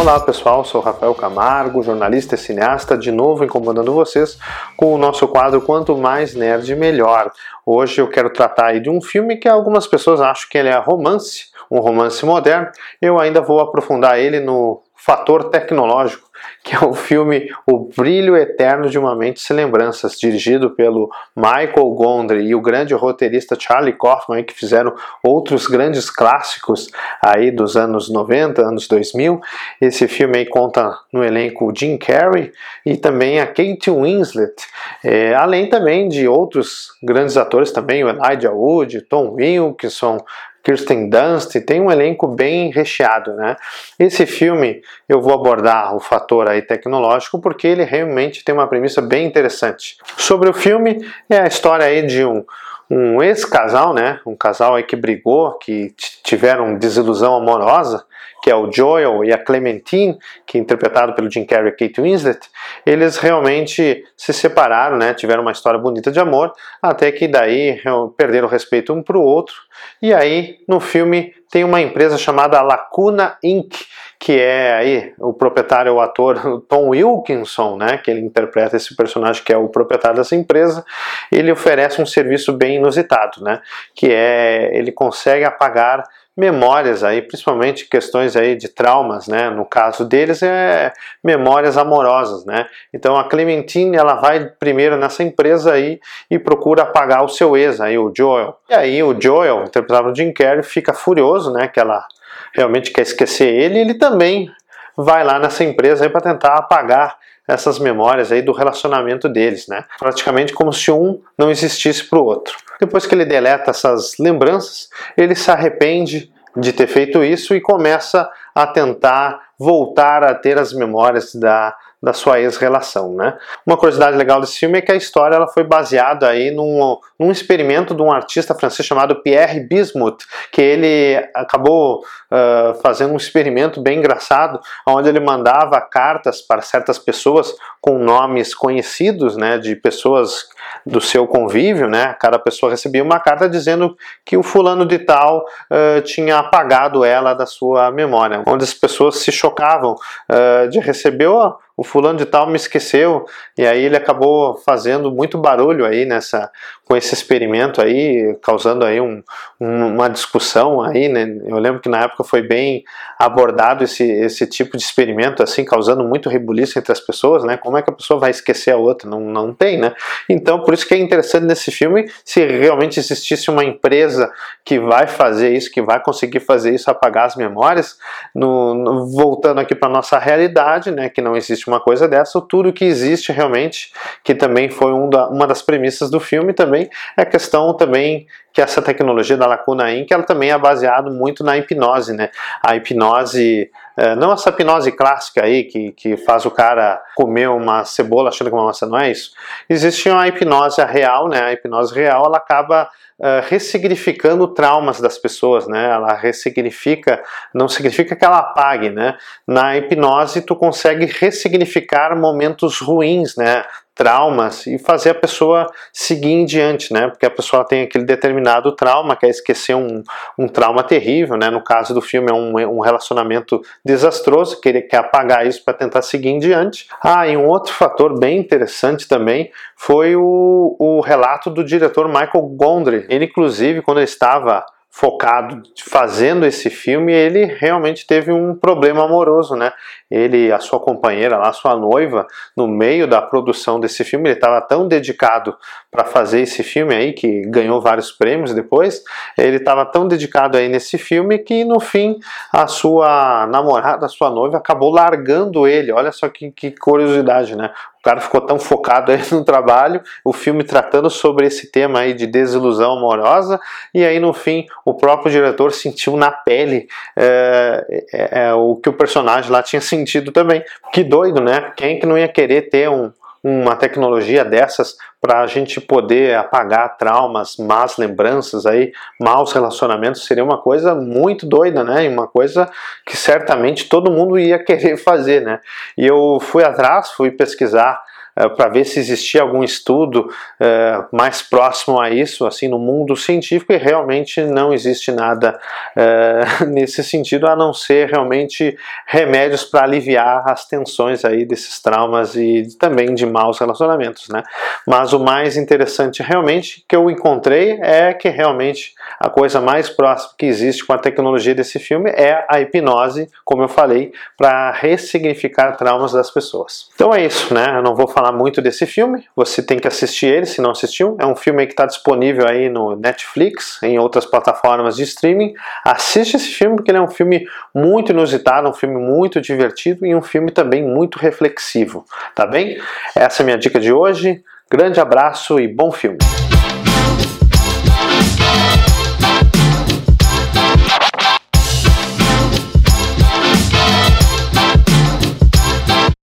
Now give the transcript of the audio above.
Olá pessoal, sou Rafael Camargo, jornalista e cineasta, de novo incomodando vocês com o nosso quadro Quanto Mais Nerd Melhor. Hoje eu quero tratar de um filme que algumas pessoas acham que ele é romance, um romance moderno. Eu ainda vou aprofundar ele no fator tecnológico, que é o filme O Brilho Eterno de uma Mente Sem Lembranças, dirigido pelo Michael Gondry e o grande roteirista Charlie Kaufman, que fizeram outros grandes clássicos aí dos anos 90, anos 2000. Esse filme conta no elenco Jim Carrey e também a Kate Winslet, é, além também de outros grandes atores também, o Elijah Wood, Tom Wilkinson, Kirsten Dunst, tem um elenco bem recheado, né? Esse filme eu vou abordar o fator aí tecnológico porque ele realmente tem uma premissa bem interessante. Sobre o filme é a história aí de um um ex-casal, né, um casal aí que brigou, que tiveram desilusão amorosa, que é o Joel e a Clementine, que é interpretado pelo Jim Carrey e Kate Winslet, eles realmente se separaram, né, tiveram uma história bonita de amor, até que daí perderam o respeito um para o outro, e aí no filme tem uma empresa chamada Lacuna Inc., que é aí o proprietário, o ator Tom Wilkinson, né, que ele interpreta esse personagem que é o proprietário dessa empresa, ele oferece um serviço bem inusitado, né, que é ele consegue apagar memórias aí, principalmente questões aí de traumas, né? No caso deles é memórias amorosas, né? Então a Clementine ela vai primeiro nessa empresa aí e procura apagar o seu ex aí, o Joel. E aí o Joel, interpretado por Jim Carrey, fica furioso, né? Que ela realmente quer esquecer ele. Ele também vai lá nessa empresa para tentar apagar essas memórias aí do relacionamento deles, né? Praticamente como se um não existisse para o outro. Depois que ele deleta essas lembranças, ele se arrepende de ter feito isso e começa a tentar voltar a ter as memórias da, da sua ex-relação, né? Uma curiosidade legal desse filme é que a história ela foi baseada aí num, num experimento de um artista francês chamado Pierre Bismuth, que ele acabou uh, fazendo um experimento bem engraçado, onde ele mandava cartas para certas pessoas com nomes conhecidos, né, de pessoas do seu convívio, né? Cada pessoa recebia uma carta dizendo que o fulano de tal uh, tinha apagado ela da sua memória, onde as pessoas se chocavam uh, de receber o fulano de tal me esqueceu e aí ele acabou fazendo muito barulho aí nessa com esse experimento aí causando aí um, um, uma discussão aí né? Eu lembro que na época foi bem abordado esse, esse tipo de experimento assim causando muito rebuliço entre as pessoas né? Como é que a pessoa vai esquecer a outra? Não, não tem né? Então por isso que é interessante nesse filme se realmente existisse uma empresa que vai fazer isso que vai conseguir fazer isso apagar as memórias no, no voltando aqui para nossa realidade né? Que não existe uma coisa dessa, tudo que existe realmente, que também foi um da, uma das premissas do filme também, é a questão também que essa tecnologia da Lacuna Inc. ela também é baseado muito na hipnose, né? A hipnose, é, não essa hipnose clássica aí que, que faz o cara comer uma cebola achando que é uma maçã, não é isso. Existe uma hipnose real, né? A hipnose real ela acaba uh, ressignificando traumas das pessoas, né? Ela ressignifica, não significa que ela apague, né? Na hipnose tu consegue ressignificar momentos ruins, né? Traumas e fazer a pessoa seguir em diante, né? Porque a pessoa tem aquele determinado trauma, quer esquecer um, um trauma terrível, né? No caso do filme é um, um relacionamento desastroso, que ele quer apagar isso para tentar seguir em diante. Ah, e um outro fator bem interessante também foi o, o relato do diretor Michael Gondry. Ele, inclusive, quando ele estava focado fazendo esse filme, ele realmente teve um problema amoroso, né? Ele, a sua companheira, a sua noiva, no meio da produção desse filme, ele estava tão dedicado para fazer esse filme aí, que ganhou vários prêmios depois, ele estava tão dedicado aí nesse filme que no fim a sua namorada, a sua noiva, acabou largando ele. Olha só que, que curiosidade, né? O cara ficou tão focado aí no trabalho, o filme tratando sobre esse tema aí de desilusão amorosa, e aí no fim o próprio diretor sentiu na pele é, é, é, o que o personagem lá tinha sentido também. Que doido, né? Quem que não ia querer ter um, uma tecnologia dessas para a gente poder apagar traumas, más lembranças aí, maus relacionamentos, seria uma coisa muito doida, né? E uma coisa que certamente todo mundo ia querer fazer, né? E eu fui atrás, fui pesquisar para ver se existia algum estudo uh, mais próximo a isso, assim, no mundo científico, e realmente não existe nada uh, nesse sentido, a não ser realmente remédios para aliviar as tensões aí desses traumas e também de maus relacionamentos, né? Mas o mais interessante realmente que eu encontrei é que realmente a coisa mais próxima que existe com a tecnologia desse filme é a hipnose, como eu falei, para ressignificar traumas das pessoas. Então é isso, né? Eu não vou falar muito desse filme, você tem que assistir ele se não assistiu. É um filme que está disponível aí no Netflix, em outras plataformas de streaming. Assiste esse filme porque ele é um filme muito inusitado, um filme muito divertido e um filme também muito reflexivo, tá bem? Essa é a minha dica de hoje. Grande abraço e bom filme!